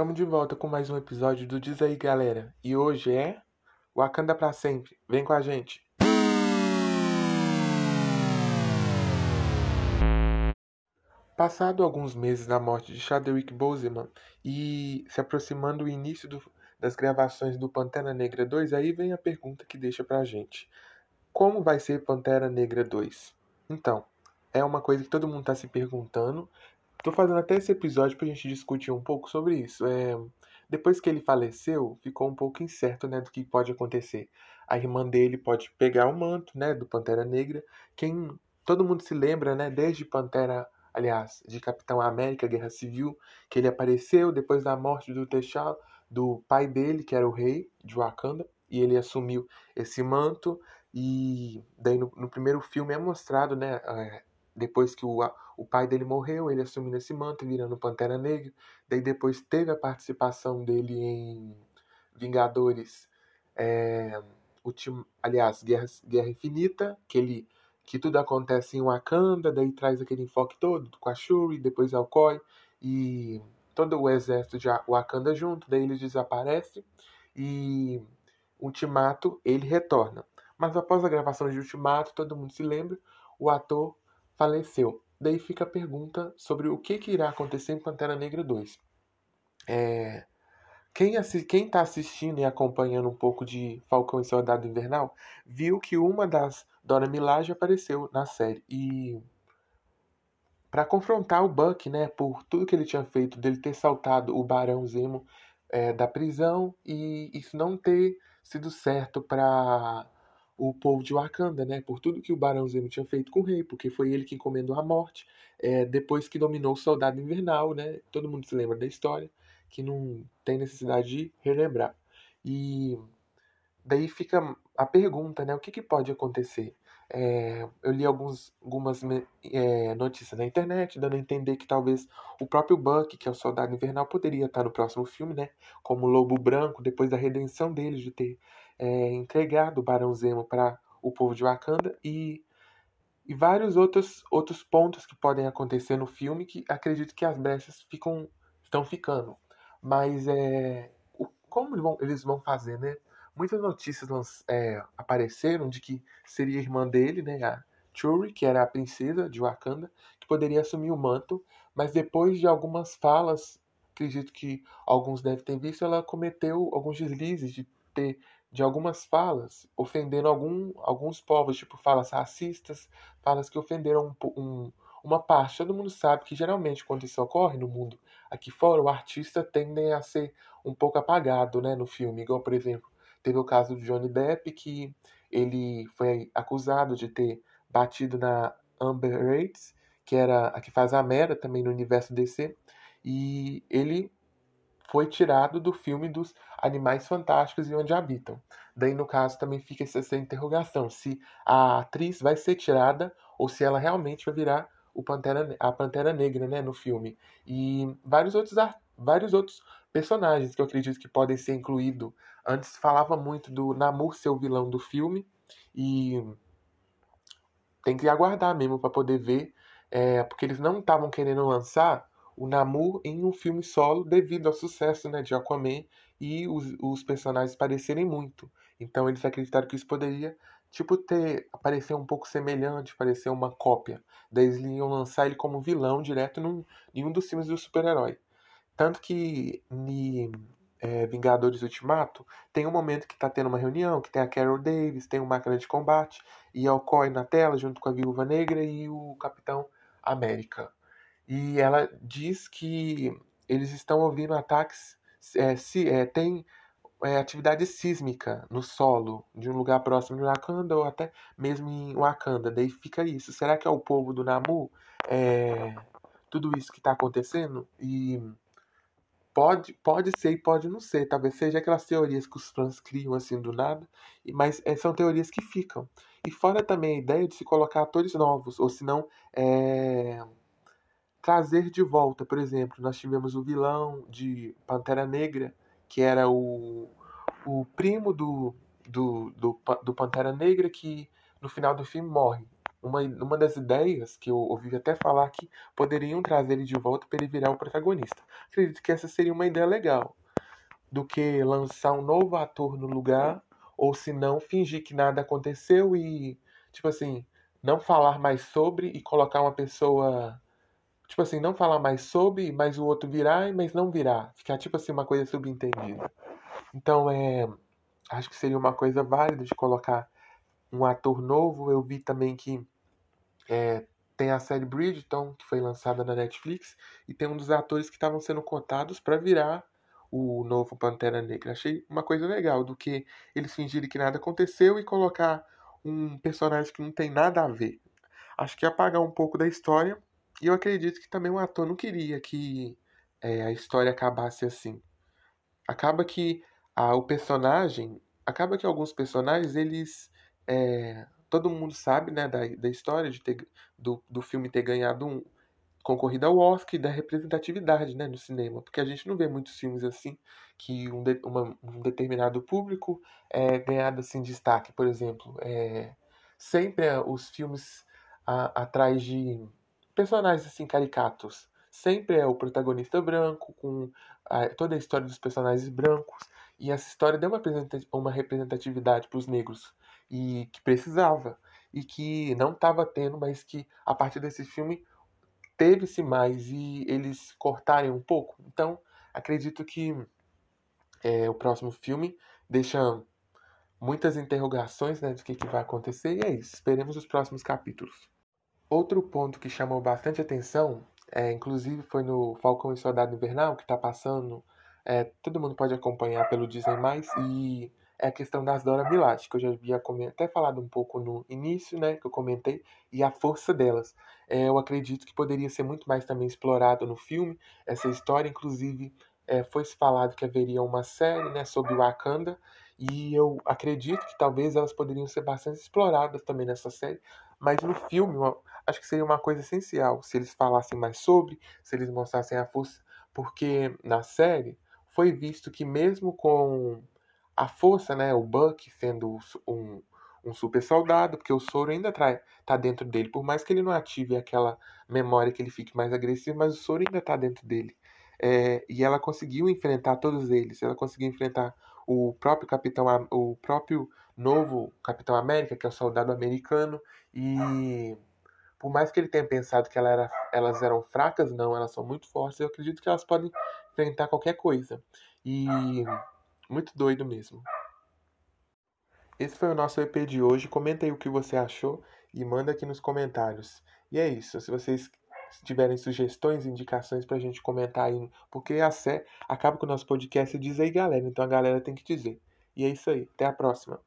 Estamos de volta com mais um episódio do Diz aí, galera. E hoje é Wakanda pra sempre. Vem com a gente. Passado alguns meses da morte de Chadwick Boseman e se aproximando o início do, das gravações do Pantera Negra 2, aí vem a pergunta que deixa pra gente. Como vai ser Pantera Negra 2? Então, é uma coisa que todo mundo está se perguntando. Tô fazendo até esse episódio pra gente discutir um pouco sobre isso. É, depois que ele faleceu, ficou um pouco incerto, né, do que pode acontecer. A irmã dele pode pegar o manto, né, do Pantera Negra. Quem todo mundo se lembra, né, desde Pantera, aliás, de Capitão América, Guerra Civil, que ele apareceu depois da morte do T'Challa, do pai dele, que era o rei de Wakanda, e ele assumiu esse manto. E daí no, no primeiro filme é mostrado, né, é, depois que o, o pai dele morreu, ele assumindo esse manto, virando Pantera Negra. Daí depois teve a participação dele em Vingadores, é, ultim, aliás, Guerra, Guerra Infinita, que ele que tudo acontece em Wakanda, daí traz aquele enfoque todo com a Shuri, depois Alcoy e todo o exército de Wakanda junto, daí ele desaparece e Ultimato ele retorna. Mas após a gravação de Ultimato, todo mundo se lembra, o ator faleceu. Daí fica a pergunta sobre o que, que irá acontecer em Pantera Negra 2. É, quem está assistindo e acompanhando um pouco de Falcão e Soldado Invernal viu que uma das Dora Milaje apareceu na série e para confrontar o Buck, né, por tudo que ele tinha feito, dele ter saltado o Barão Zemo é, da prisão e isso não ter sido certo para o povo de Wakanda, né? Por tudo que o Barão Zemo tinha feito com o rei, porque foi ele que encomendou a morte, é, depois que dominou o Soldado Invernal, né? Todo mundo se lembra da história, que não tem necessidade de relembrar. E daí fica a pergunta, né? O que, que pode acontecer? É, eu li alguns, algumas é, notícias na internet, dando a entender que talvez o próprio Buck, que é o Soldado Invernal, poderia estar no próximo filme, né? Como Lobo Branco, depois da redenção dele, de ter é, entregado o Barão Zemo para o povo de Wakanda e, e vários outros, outros pontos que podem acontecer no filme que acredito que as brechas ficam, estão ficando. Mas é, como eles vão, eles vão fazer, né? Muitas notícias é, apareceram de que seria a irmã dele, né, a Churi, que era a princesa de Wakanda, que poderia assumir o manto, mas depois de algumas falas, acredito que alguns devem ter visto, ela cometeu alguns deslizes de ter de algumas falas ofendendo algum, alguns povos, tipo falas racistas, falas que ofenderam um, um, uma parte. Todo mundo sabe que geralmente quando isso ocorre no mundo aqui fora, o artista tende a ser um pouco apagado né, no filme. Igual, por exemplo, teve o caso do Johnny Depp, que ele foi acusado de ter batido na Amber Rates, que era a que faz a Mera também no universo DC, e ele foi tirado do filme dos Animais Fantásticos e Onde Habitam. Daí, no caso, também fica essa interrogação: se a atriz vai ser tirada ou se ela realmente vai virar o Pantera, a Pantera Negra né, no filme. E vários outros, vários outros personagens que eu acredito que podem ser incluídos. Antes falava muito do Namor ser o vilão do filme e tem que aguardar mesmo para poder ver, é, porque eles não estavam querendo lançar o Namor em um filme solo devido ao sucesso né, de Aquaman e os, os personagens parecerem muito. Então eles acreditaram que isso poderia tipo ter aparecer um pouco semelhante, parecer uma cópia. Daí eles iam lançar ele como vilão direto num, em um dos filmes do super-herói. Tanto que em é, Vingadores Ultimato tem um momento que está tendo uma reunião, que tem a Carol Davis, tem o Máquina de Combate e a Okoye na tela junto com a Viúva Negra e o Capitão América e ela diz que eles estão ouvindo ataques, é, se, é, tem é, atividade sísmica no solo de um lugar próximo de Wakanda ou até mesmo em Wakanda. Daí fica isso. Será que é o povo do Namu? É, tudo isso que está acontecendo? E pode, pode ser e pode não ser. Talvez seja aquelas teorias que os fãs criam assim do nada, mas é, são teorias que ficam. E fora também a ideia de se colocar atores novos, ou se não, é trazer de volta, por exemplo, nós tivemos o vilão de Pantera Negra, que era o, o primo do, do, do, do Pantera Negra, que no final do filme morre. Uma, uma das ideias que eu ouvi até falar que poderiam trazer ele de volta para ele virar o protagonista. Acredito que essa seria uma ideia legal. Do que lançar um novo ator no lugar, ou se não, fingir que nada aconteceu e, tipo assim, não falar mais sobre e colocar uma pessoa. Tipo assim, não falar mais sobre, mas o outro virar, mas não virar. Ficar, tipo assim, uma coisa subentendida. Então, é. Acho que seria uma coisa válida de colocar um ator novo. Eu vi também que é, tem a série Bridgeton, que foi lançada na Netflix, e tem um dos atores que estavam sendo cotados para virar o novo Pantera Negra. Achei uma coisa legal do que eles fingirem que nada aconteceu e colocar um personagem que não tem nada a ver. Acho que apagar um pouco da história. E eu acredito que também o ator não queria que é, a história acabasse assim. Acaba que a, o personagem. Acaba que alguns personagens, eles. É, todo mundo sabe né, da, da história de ter, do, do filme ter ganhado um, concorrida ao Oscar e da representatividade né, no cinema, porque a gente não vê muitos filmes assim que um, de, uma, um determinado público é ganhado assim destaque, por exemplo, é, sempre os filmes a, atrás de personagens assim caricatos, sempre é o protagonista branco com a, toda a história dos personagens brancos. E essa história deu uma, uma representatividade para os negros e que precisava e que não estava tendo, mas que a partir desse filme teve-se mais e eles cortarem um pouco. Então, acredito que é, o próximo filme deixa muitas interrogações né, do que, que vai acontecer e é isso. Esperemos os próximos capítulos. Outro ponto que chamou bastante atenção, é, inclusive foi no Falcão e Soldado Invernal, que está passando, é, todo mundo pode acompanhar pelo Disney+, e é a questão das Dora Milaje, que eu já havia até falado um pouco no início, né, que eu comentei, e a força delas. É, eu acredito que poderia ser muito mais também explorado no filme, essa história, inclusive é, foi-se falado que haveria uma série né, sobre Wakanda, e eu acredito que talvez elas poderiam ser bastante exploradas também nessa série, mas no filme acho que seria uma coisa essencial se eles falassem mais sobre, se eles mostrassem a força, porque na série foi visto que mesmo com a força, né, o Buck sendo um, um super soldado, porque o soro ainda está dentro dele. Por mais que ele não ative aquela memória que ele fique mais agressivo, mas o soro ainda está dentro dele. É, e ela conseguiu enfrentar todos eles. Ela conseguiu enfrentar o próprio Capitão, o próprio novo Capitão América, que é o soldado americano. E por mais que ele tenha pensado que ela era, elas eram fracas, não, elas são muito fortes. Eu acredito que elas podem enfrentar qualquer coisa. E muito doido mesmo. Esse foi o nosso EP de hoje. Comenta aí o que você achou e manda aqui nos comentários. E é isso. Se vocês tiverem sugestões, indicações pra gente comentar aí, porque a Sé acaba com o nosso podcast e diz aí, galera. Então a galera tem que dizer. E é isso aí. Até a próxima.